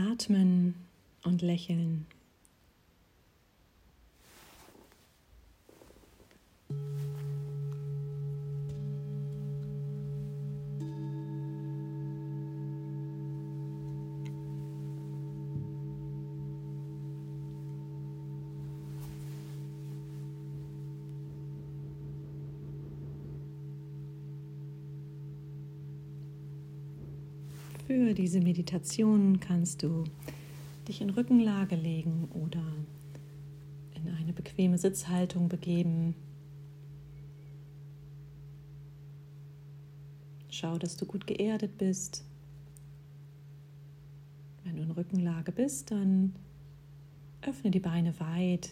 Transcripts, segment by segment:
Atmen und Lächeln. Für diese Meditation kannst du dich in Rückenlage legen oder in eine bequeme Sitzhaltung begeben. Schau, dass du gut geerdet bist. Wenn du in Rückenlage bist, dann öffne die Beine weit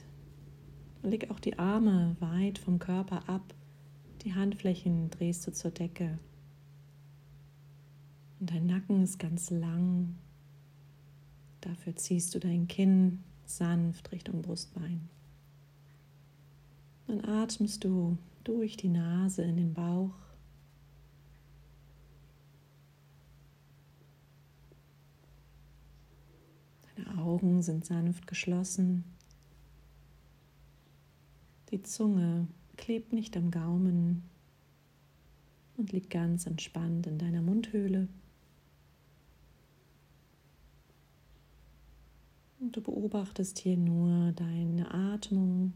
leg auch die Arme weit vom Körper ab. Die Handflächen drehst du zur Decke. Und dein Nacken ist ganz lang. Dafür ziehst du dein Kinn sanft Richtung Brustbein. Dann atmest du durch die Nase in den Bauch. Deine Augen sind sanft geschlossen. Die Zunge klebt nicht am Gaumen und liegt ganz entspannt in deiner Mundhöhle. Du beobachtest hier nur deine Atmung,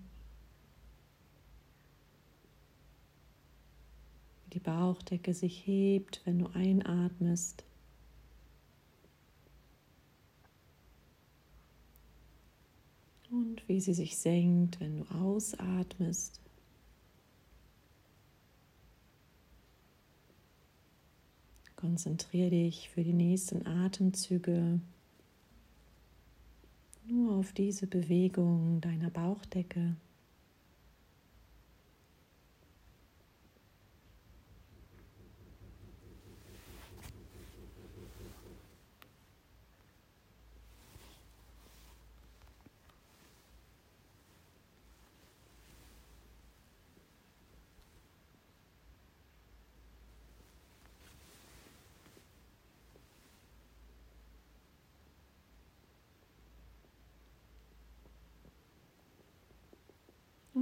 wie die Bauchdecke sich hebt, wenn du einatmest. Und wie sie sich senkt, wenn du ausatmest. Konzentriere dich für die nächsten Atemzüge auf diese Bewegung deiner Bauchdecke.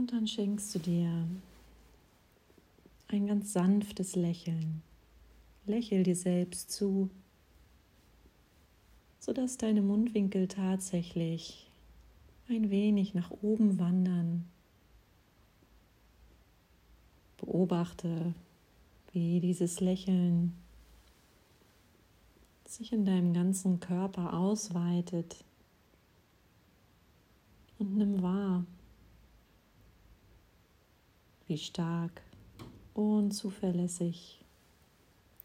Und dann schenkst du dir ein ganz sanftes Lächeln. Lächel dir selbst zu, sodass deine Mundwinkel tatsächlich ein wenig nach oben wandern. Beobachte, wie dieses Lächeln sich in deinem ganzen Körper ausweitet und nimm wahr, wie stark und zuverlässig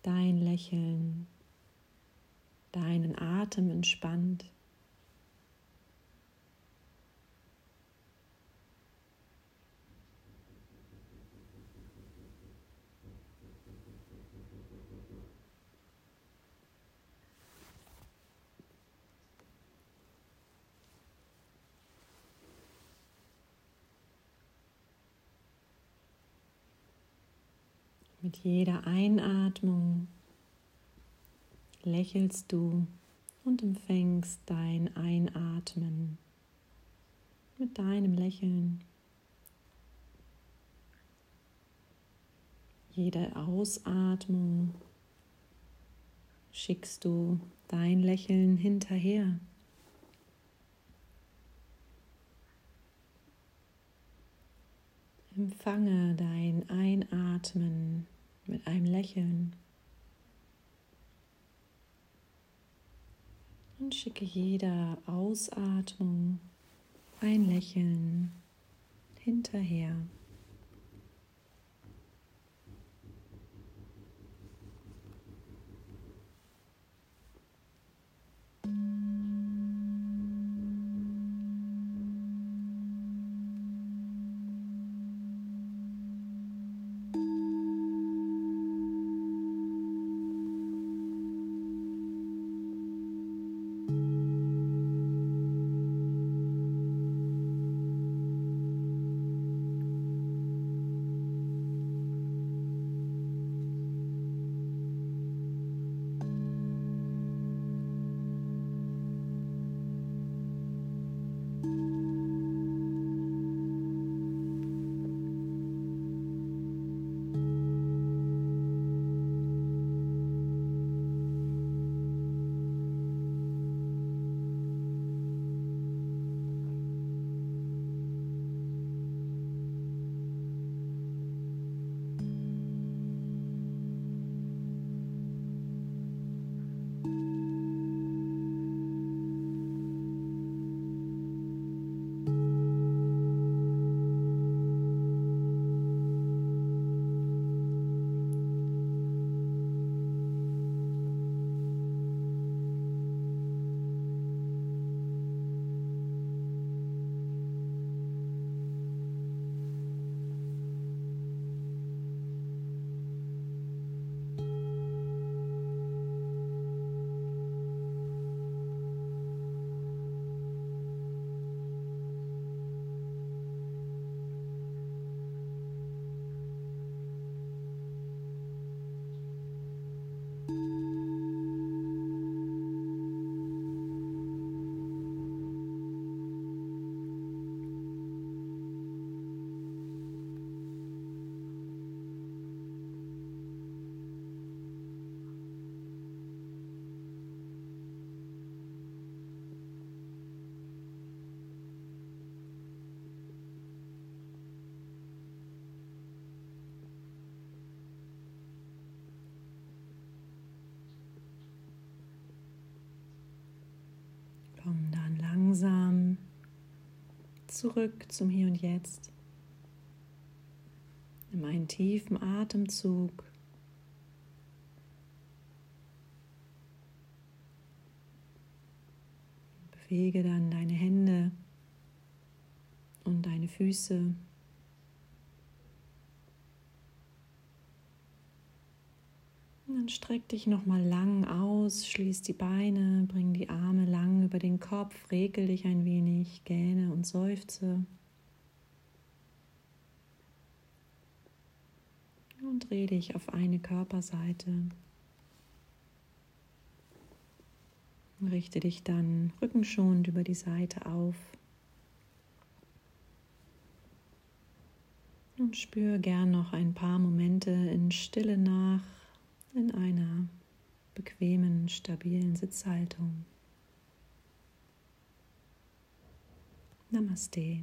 dein Lächeln, deinen Atem entspannt. Mit jeder Einatmung lächelst du und empfängst dein Einatmen mit deinem Lächeln. Jede Ausatmung schickst du dein Lächeln hinterher. Empfange dein Einatmen mit einem Lächeln. Und schicke jeder Ausatmung ein Lächeln hinterher. Langsam zurück zum Hier und Jetzt. Nimm einen tiefen Atemzug. Bewege dann deine Hände und deine Füße. Streck dich nochmal lang aus, schließ die Beine, bring die Arme lang über den Kopf, regel dich ein wenig, gähne und seufze. Und dreh dich auf eine Körperseite. Richte dich dann rückenschonend über die Seite auf. Und spür gern noch ein paar Momente in Stille nach in einer bequemen, stabilen Sitzhaltung. Namaste.